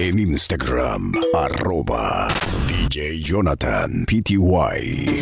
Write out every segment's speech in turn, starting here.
En Instagram, arroba DJ Jonathan PTY.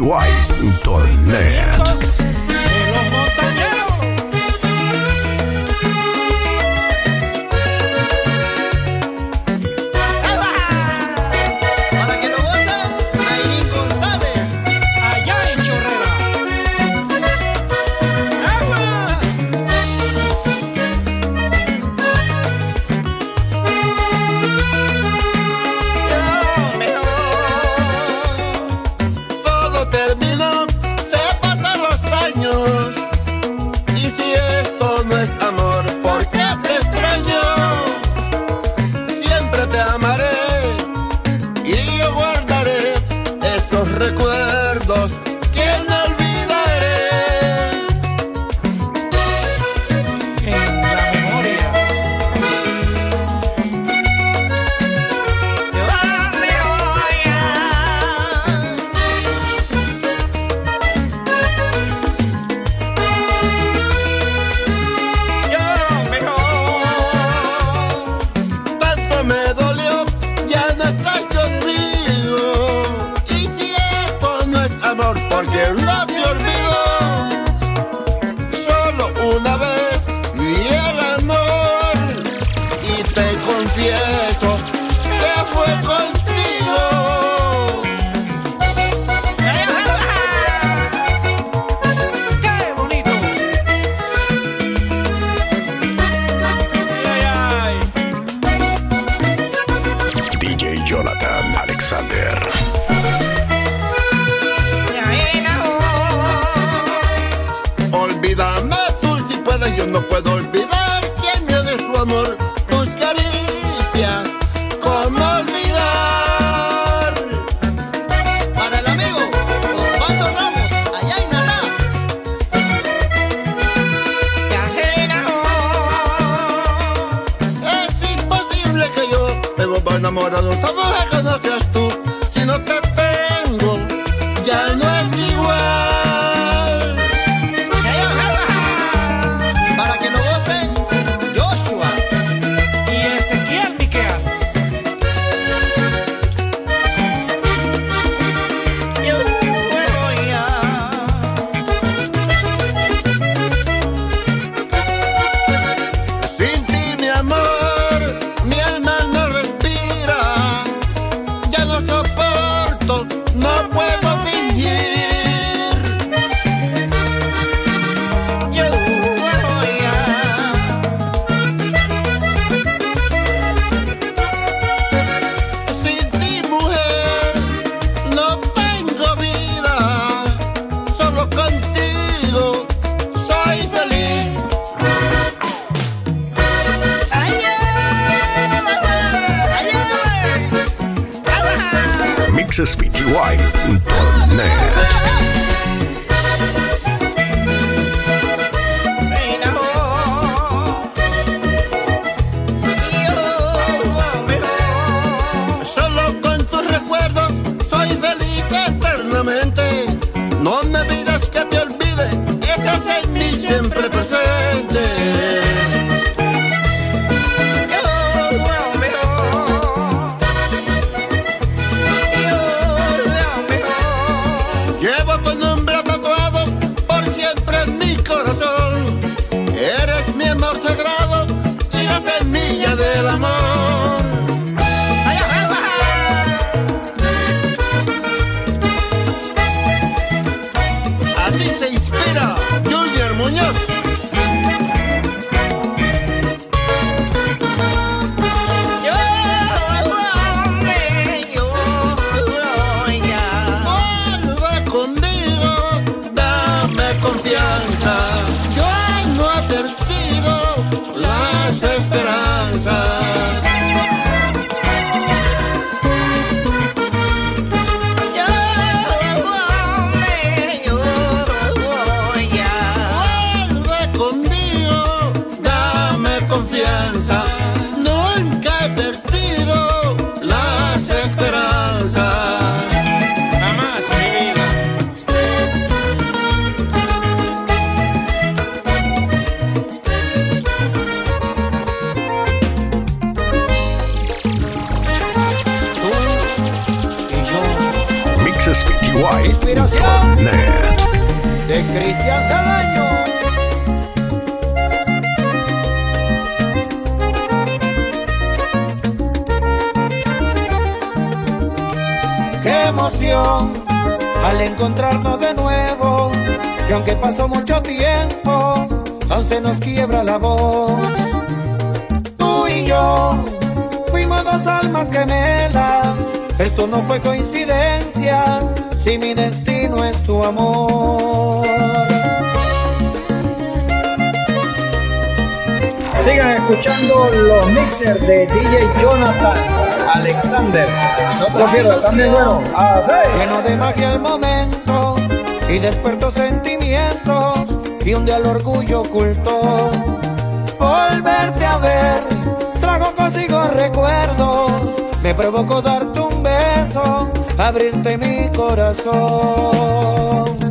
mixespty.net. Para emoción al encontrarnos de nuevo. Y aunque pasó mucho tiempo, aún se nos quiebra la voz. Tú y yo fuimos dos almas gemelas. Esto no fue coincidencia, si mi destino es tu amor. Sigan escuchando los mixers de DJ Jonathan Alexander. No te lo pierdas, también bueno. Lleno de magia el momento y despertó sentimientos y un día el orgullo ocultó. Volverte a ver, trago consigo recuerdos, me provocó darte un beso, abrirte mi corazón.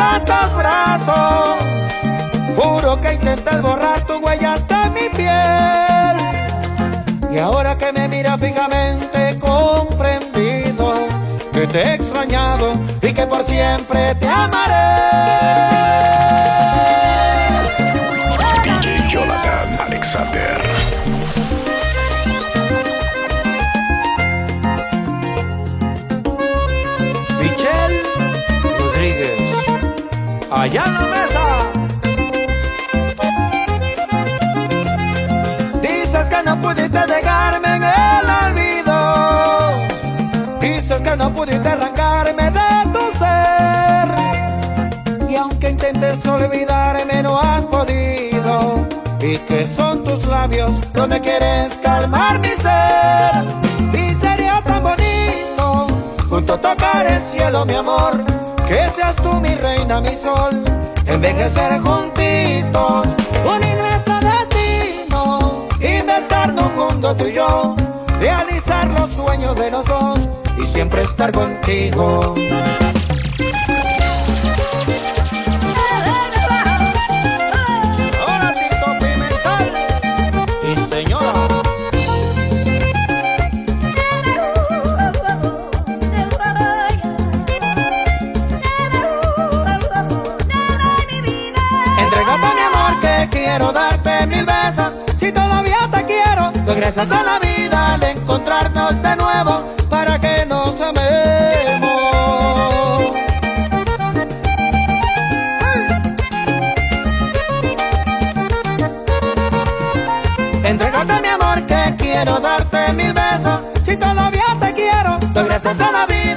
Tantos brazos. Juro que intenté borrar tu huella hasta mi piel. Y ahora que me mira fijamente comprendido que te he extrañado y que por siempre te amaré. Tus labios donde quieres calmar mi ser. Y sería tan bonito junto a tocar el cielo, mi amor. Que seas tú mi reina, mi sol. Envejecer juntitos, unir nuestro destino. Inventarnos un mundo tú y yo. Realizar los sueños de los dos y siempre estar contigo. Gracias a la vida al encontrarnos de nuevo Para que nos amemos. Entrégate mi amor que quiero darte mil besos. Si todavía te quiero Doy gracias a la vida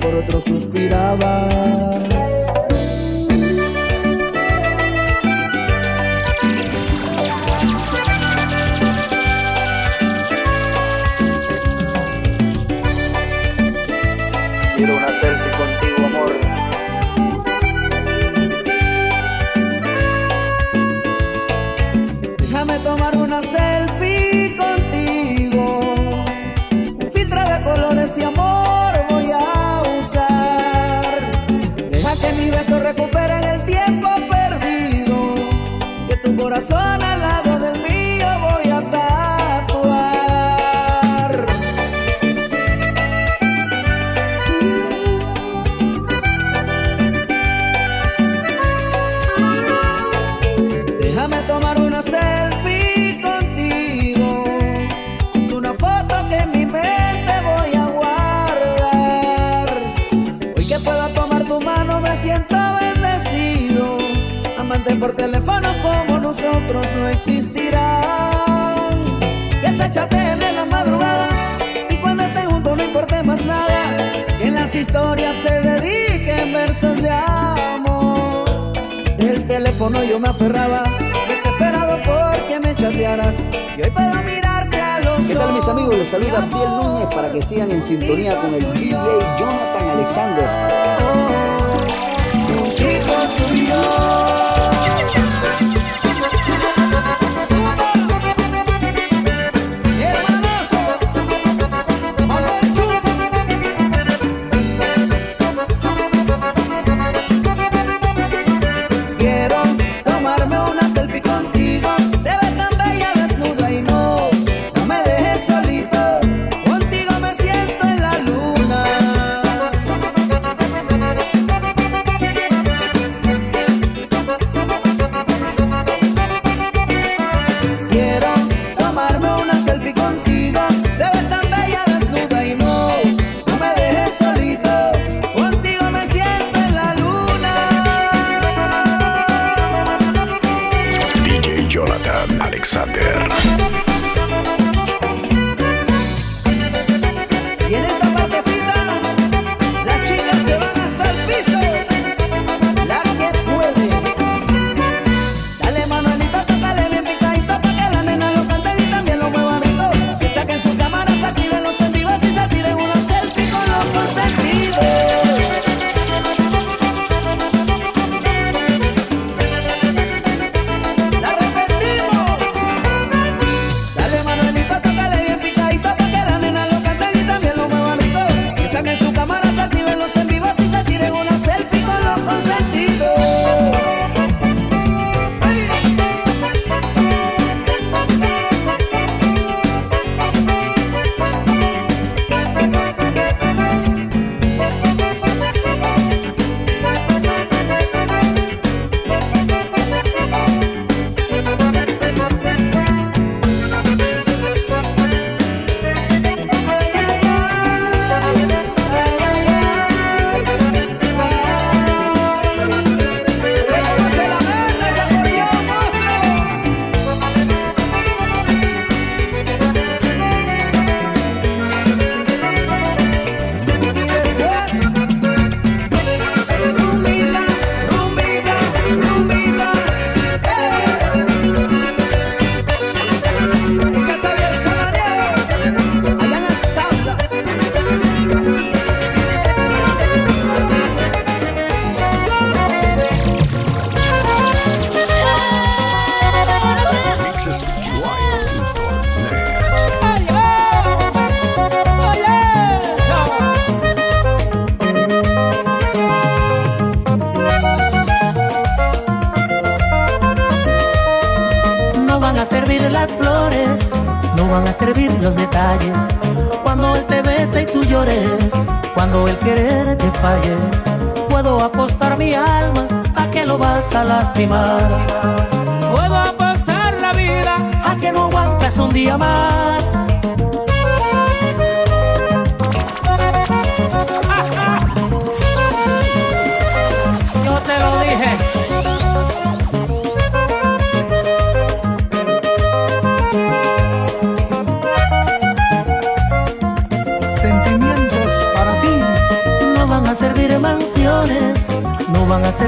por otro suspirabas.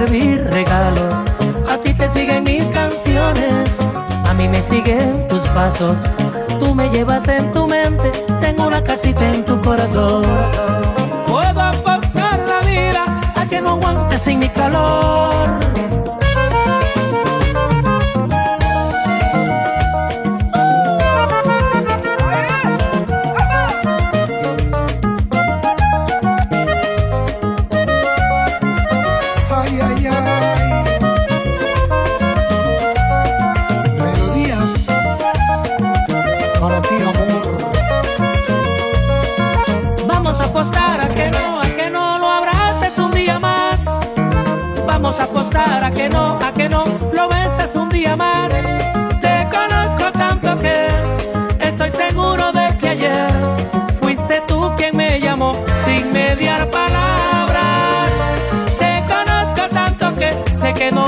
Servir regalos. A ti te siguen mis canciones, a mí me siguen tus pasos. Tú me llevas en tu mente, tengo una casita en tu corazón. Puedo apostar la vida a que no aguantes sin mi calor.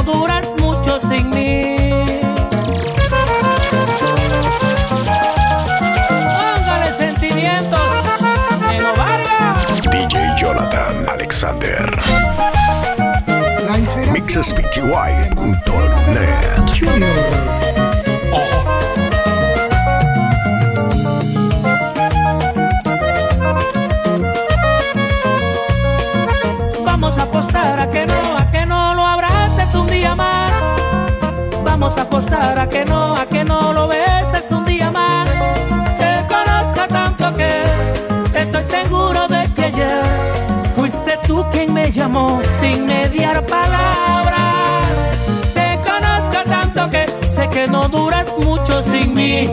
No duras mucho sin mí. Póngale sentimientos, Neno Vargas. DJ Jonathan Alexander. MixSPTY.net. Vamos a apostar a que no, a que no lo beses un día más. Te conozco tanto que estoy seguro de que ayer fuiste tú quien me llamó sin mediar palabras. Te conozco tanto que sé que no duras mucho sin mí.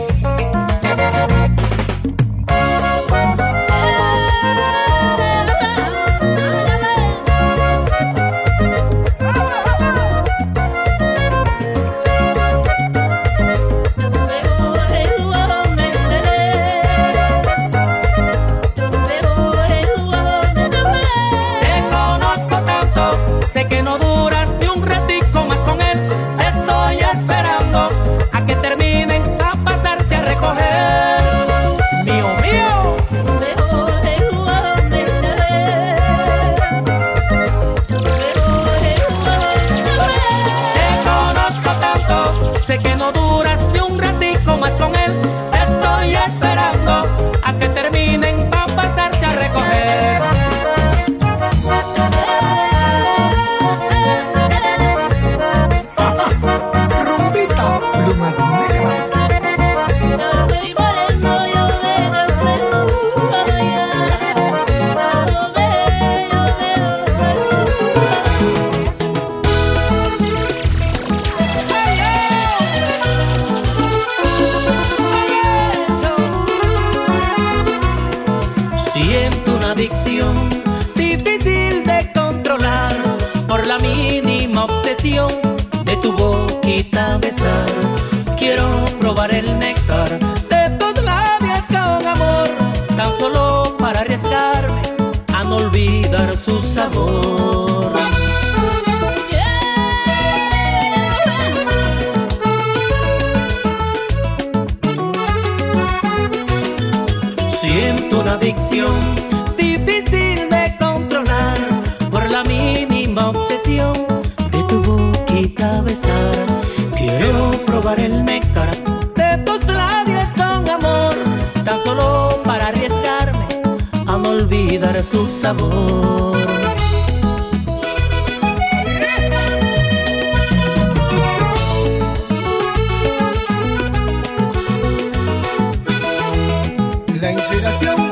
Inspiración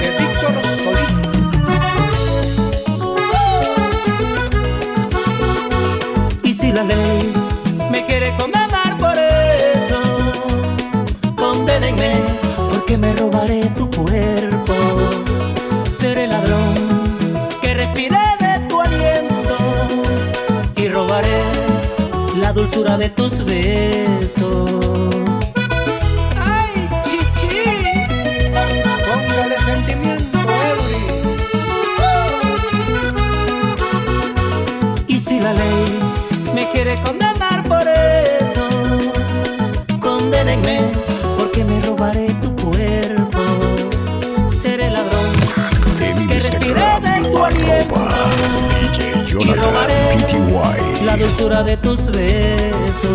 de Víctor Solís. Y si la ley me quiere condenar por eso, condénenme porque me robaré tu cuerpo. Seré ladrón que respire de tu aliento y robaré la dulzura de tus besos. La ley me quiere condenar por eso, condénenme porque me robaré tu cuerpo. Seré ladrón En que Instagram, de tu aliento y robaré Jonathan la PTY. dulzura de tus besos.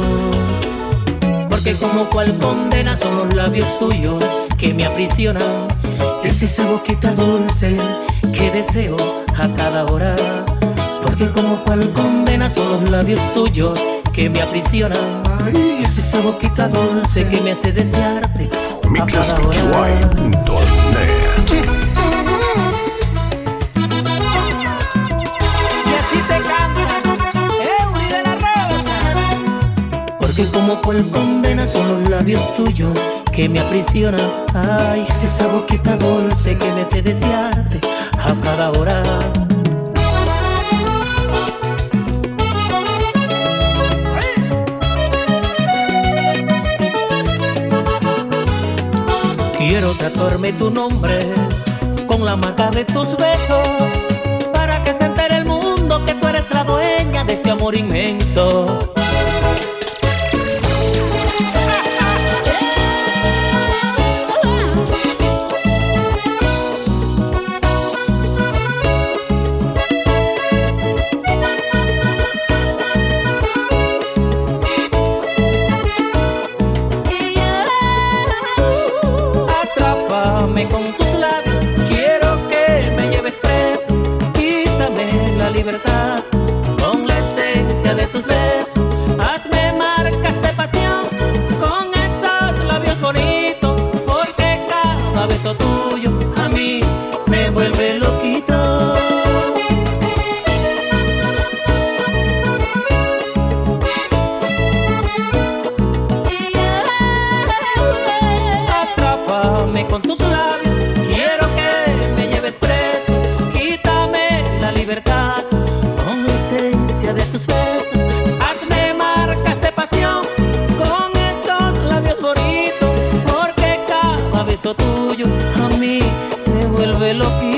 Porque como cual condena son los labios tuyos que me aprisionan. Es esa boquita dulce que deseo a cada hora. Porque como cual condena son los labios tuyos que me aprisionan. Es esa boquita dulce que me hace desearte a cada hora. MixespTY.net Y así te canta Eury de la Rosa. Porque como cual condena son los labios tuyos que me aprisionan. Ay, es esa boquita dulce que me hace desearte a cada hora. Quiero tatuarme tu nombre con la marca de tus besos para que se entere el mundo que tú eres la dueña de este amor inmenso. Beso tuyo a mí me vuelve loquito.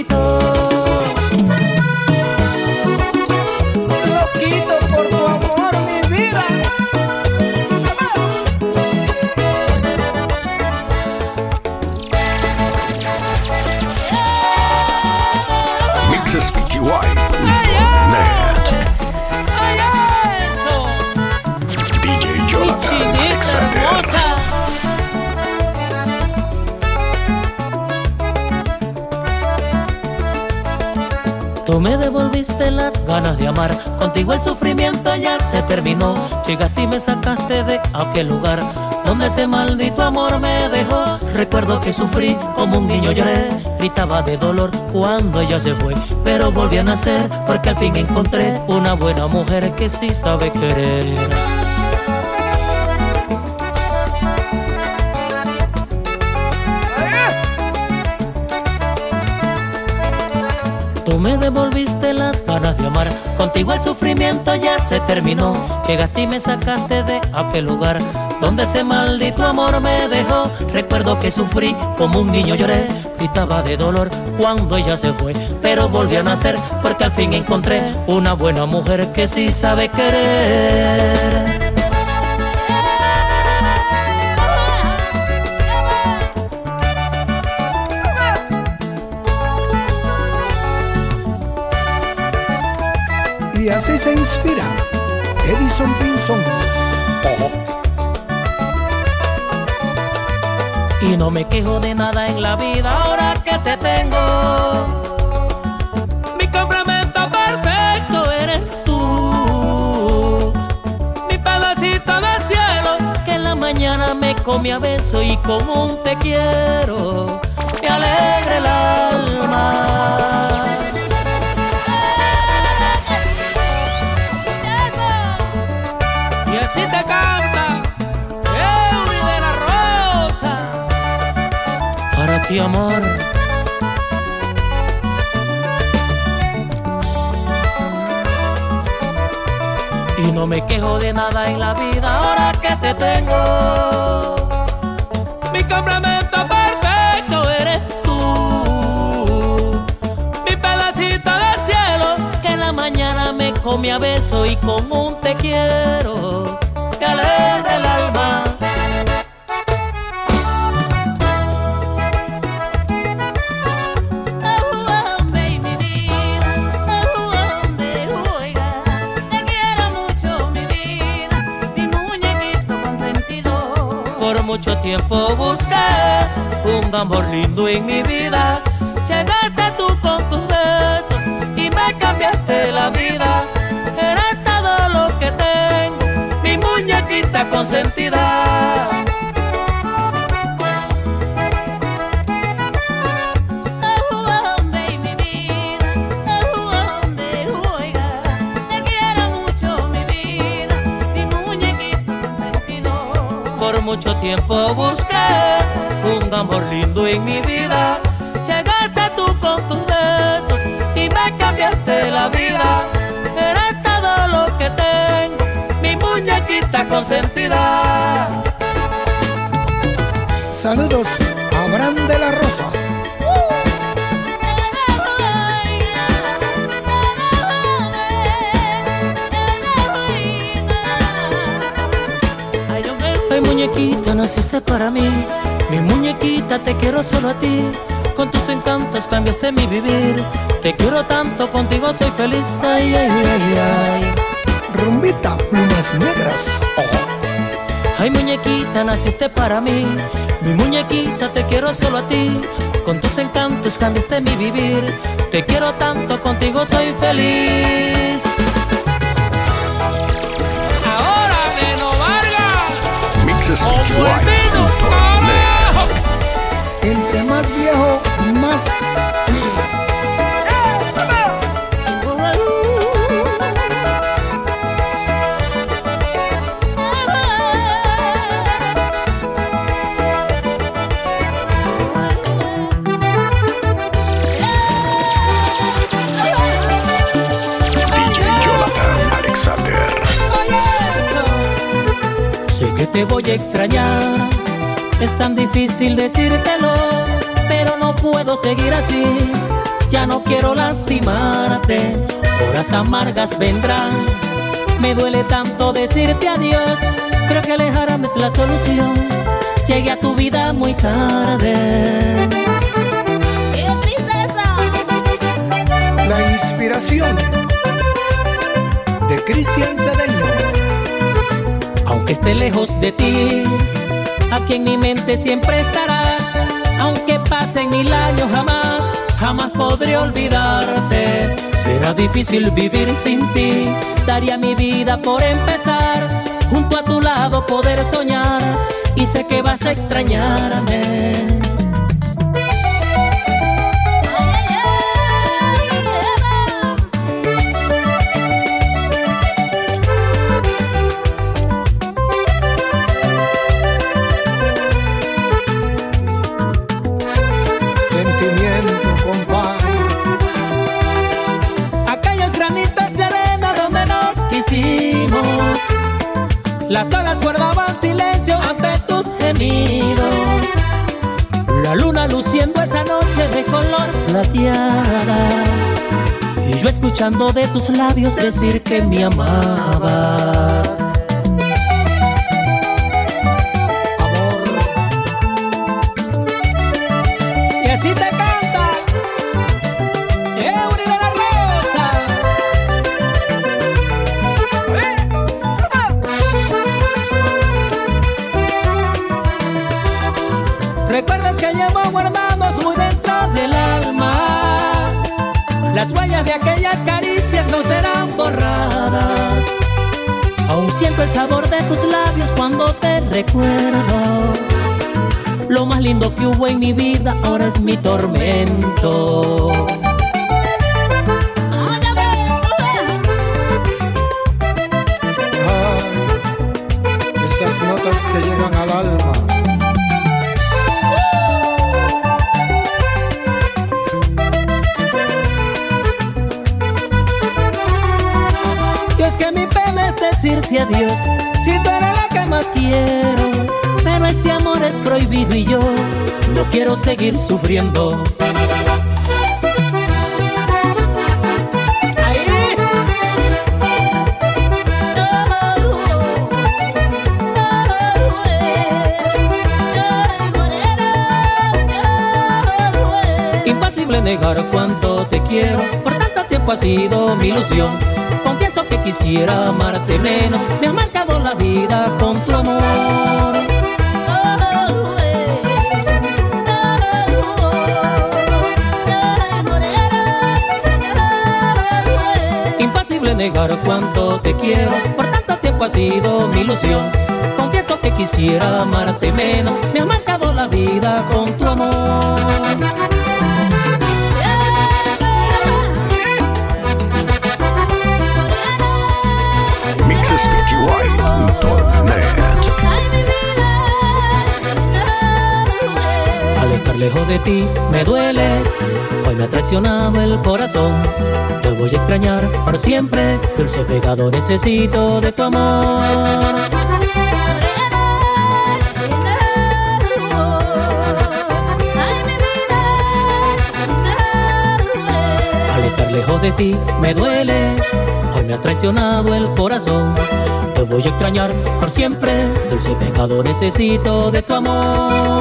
Ganas de amar, contigo el sufrimiento ya se terminó. Llegaste y me sacaste de aquel lugar donde ese maldito amor me dejó. Recuerdo que sufrí como un niño lloré, gritaba de dolor cuando ella se fue, pero volví a nacer porque al fin encontré una buena mujer que sí sabe querer. Tú me devolviste contigo el sufrimiento ya se terminó. Llegaste y me sacaste de aquel lugar donde ese maldito amor me dejó. Recuerdo que sufrí como un niño lloré, gritaba de dolor cuando ella se fue, pero volví a nacer porque al fin encontré una buena mujer que sí sabe querer. Se inspira Edison Pinson. Y no me quejo de nada en la vida ahora que te tengo. Mi complemento perfecto eres tú. Mi pedacito de cielo que en la mañana me come a beso y como un te quiero me alegra el alma. Te la Rosa. Y no me quejo de nada en la vida ahora que te tengo. Mi complemento perfecto eres tú. Mi pedacito del cielo que en la mañana me come a beso y con un te quiero que alegra mucho tiempo busqué un amor lindo en mi vida. Llegaste tú con tus besos y me cambiaste la vida. Eres todo lo que tengo, mi muñequita consentida. Mucho tiempo busqué un amor lindo en mi vida. Llegaste tú con tus besos y me cambiaste la vida. Eres todo lo que tengo, mi muñequita consentida. Saludos a Abraham de la Rosa. Ay muñequita, naciste para mí. Mi muñequita, te quiero solo a ti. Con tus encantos cambiaste mi vivir. Te quiero tanto, contigo soy feliz. Ay, ay, ay, ay. Rumbita, plumas negras. Ay muñequita, naciste para mí. Mi muñequita, te quiero solo a ti. Con tus encantos cambiaste mi vivir. Te quiero tanto, contigo soy feliz. Extrañar, es tan difícil decírtelo, pero no puedo seguir así. Ya no quiero lastimarte, horas amargas vendrán. Me duele tanto decirte adiós, creo que alejarme es la solución. Llegué a tu vida muy tarde. La inspiración de Cristian Cedeño. Aunque esté lejos de ti, aquí en mi mente siempre estarás. Aunque pasen mil años jamás, jamás podré olvidarte. Será difícil vivir sin ti, daría mi vida por empezar. Junto a tu lado poder soñar y sé que vas a extrañarme. Plateada. Y yo escuchando de tus labios decir que me amabas. Aún siento el sabor de tus labios cuando te recuerdo. Lo más lindo que hubo en mi vida ahora es mi tormento. Pedirle a Dios si tú eres la que más quiero. Pero este amor es prohibido y yo no quiero seguir sufriendo. Imposible negar cuánto te quiero, por tanto tiempo ha sido mi ilusión. Quisiera amarte menos, me ha marcado la vida con tu amor. Imposible negar cuánto te quiero, por tanto tiempo ha sido mi ilusión. Confieso que quisiera amarte menos, me ha marcado la vida con tu amor. Al estar lejos de ti me duele, hoy me ha traicionado el corazón. Te voy a extrañar por siempre, dulce pegado necesito de tu amor. Lejos de ti me duele, me ha traicionado el corazón. Te voy a extrañar por siempre, dulce pecado necesito de tu amor.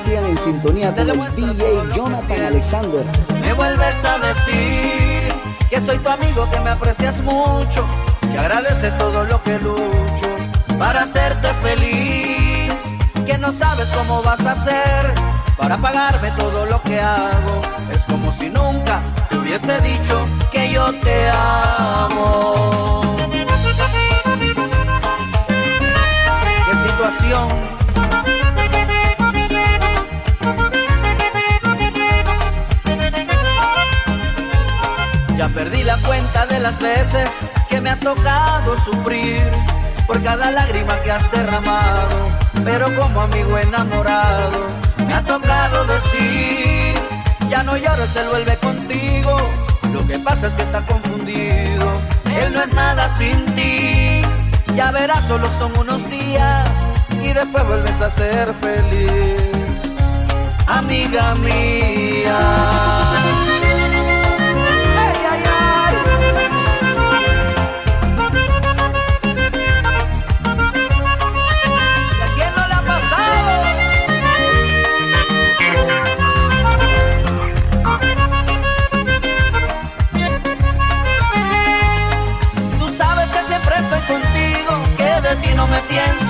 Sigan en sintonía con el DJ Jonathan. Alexander. Me vuelves a decir que soy tu amigo, que me aprecias mucho, que agradece todo lo que lucho para hacerte feliz, que no sabes cómo vas a hacer para pagarme todo lo que hago. Es como si nunca te hubiese dicho que yo te amo. ¿Qué situación? Perdí la cuenta de las veces que me ha tocado sufrir por cada lágrima que has derramado. Pero como amigo enamorado, me ha tocado decir, ya no llores, él vuelve contigo. Lo que pasa es que está confundido, él no es nada sin ti. Ya verás, solo son unos días y después vuelves a ser feliz, amiga mía.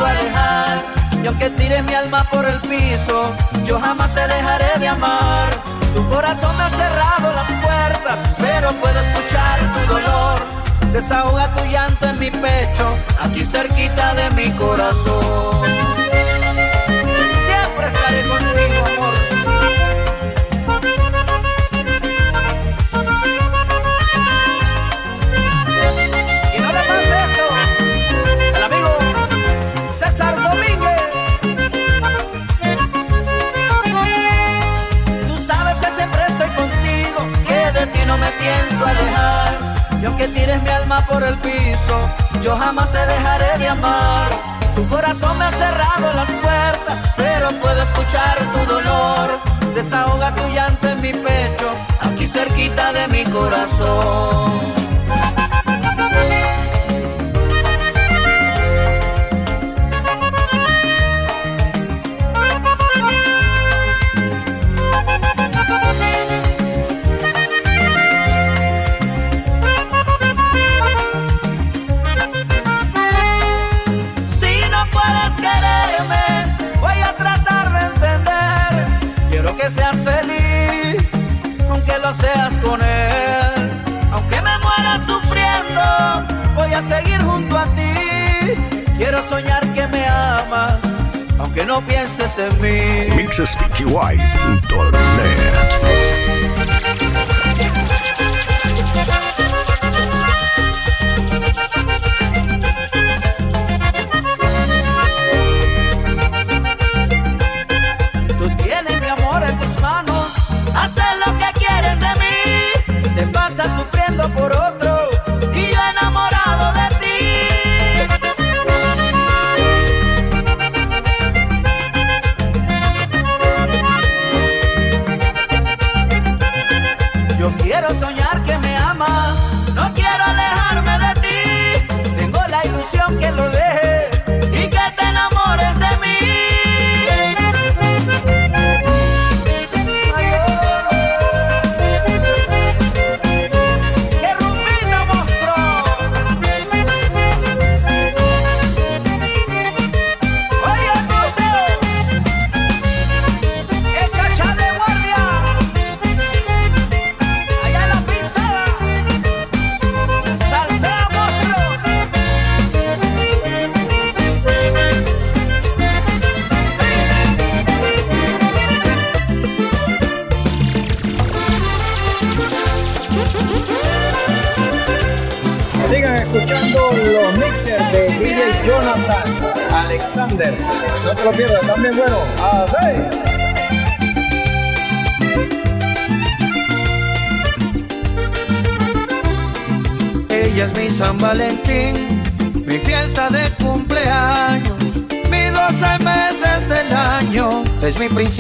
Pienso alejar. Y aunque tires mi alma por el piso, yo jamás te dejaré de amar. Tu corazón me ha cerrado las puertas, pero puedo escuchar tu dolor. Desahoga tu llanto en mi pecho, aquí cerquita de mi corazón. Siempre estaré contigo, por el piso, yo jamás te dejaré de amar. Tu corazón me ha cerrado las puertas, pero puedo escuchar tu dolor. Desahoga tu llanto en mi pecho, aquí cerquita de mi corazón. Sufriendo, voy a seguir junto a ti. Quiero soñar que me amas, aunque no pienses en mí.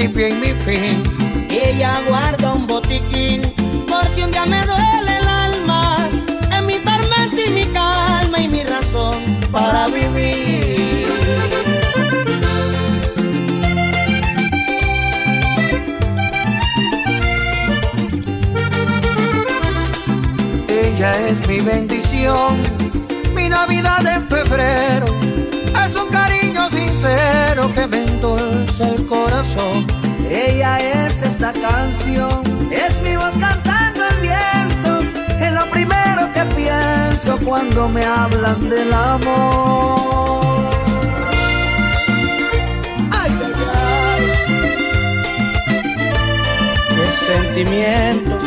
Es mi principio y corazón. Ella es esta canción, es mi voz cantando el viento. Es lo primero que pienso cuando me hablan del amor. Ay, ay, ay. Qué sentimiento.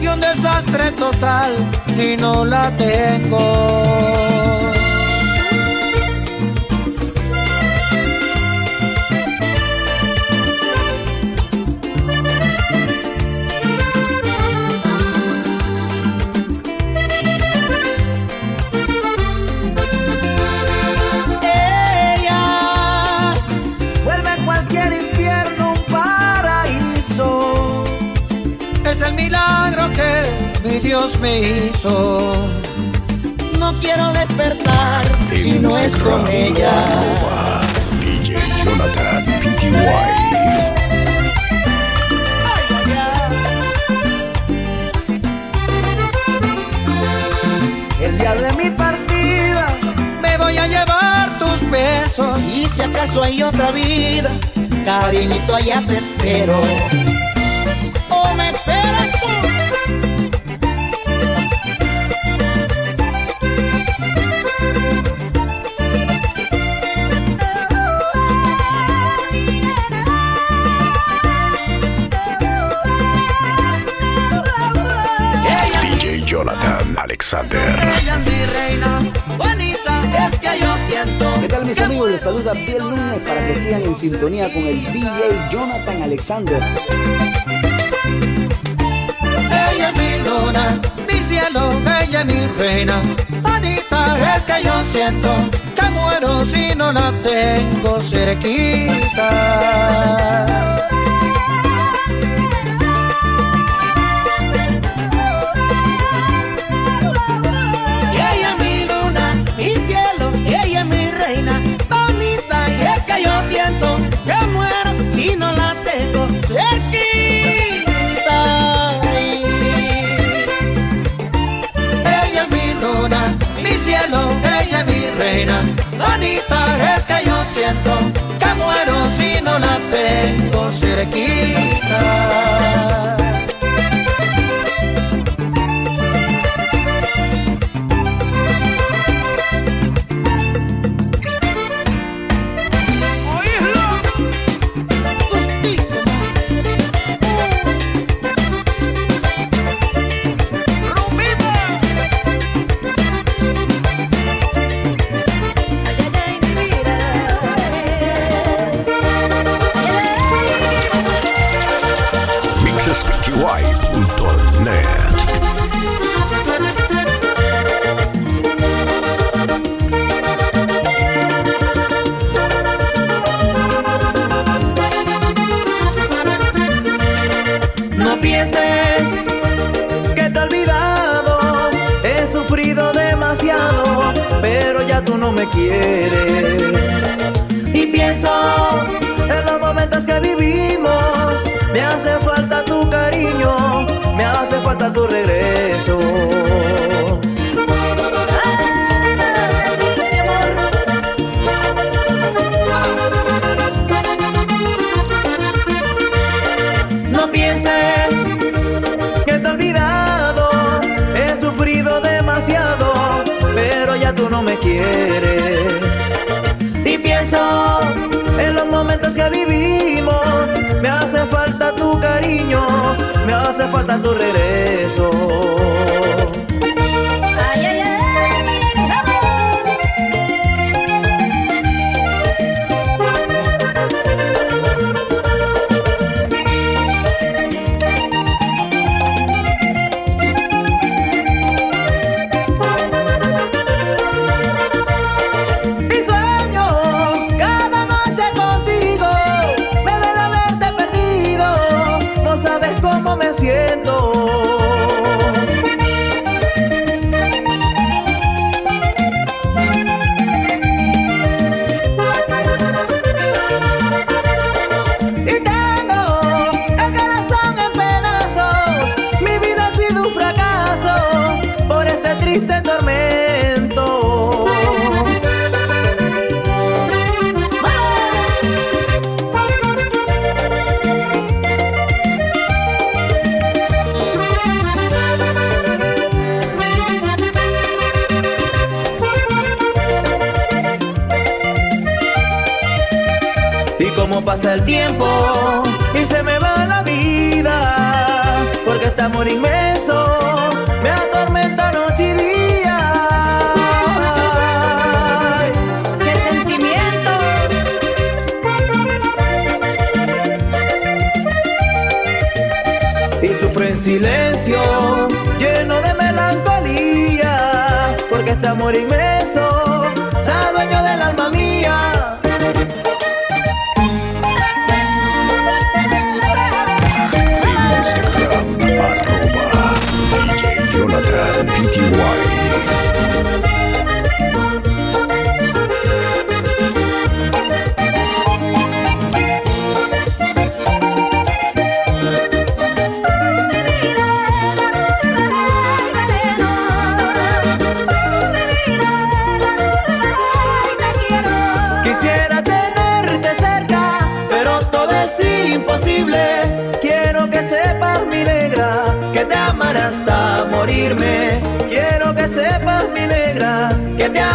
Y un desastre total si no la tengo. Que mi Dios me hizo. No quiero despertar si no es con ella. arroba DJ Jonathan PTY. El día de mi partida, Me voy a llevar tus besos. y si acaso hay otra vida, cariñito, allá te espero. Siento. ¿Qué tal mis amigos? Les saluda Biel Núñez para que sigan en sintonía con el DJ Jonathan Alexander. Ella es mi luna, mi cielo, ella es mi reina. Anita, es que yo siento que muero si no la tengo cerquita. si no la tengo cerquita. Ella es mi luna, mi cielo, ella es mi reina. Bonita es que yo siento que muero si no la tengo cerquita. hace falta tu regreso. sufre en silencio, lleno de melancolía, porque este amor inmenso se dueño del alma mía.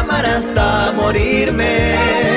amar hasta morirme.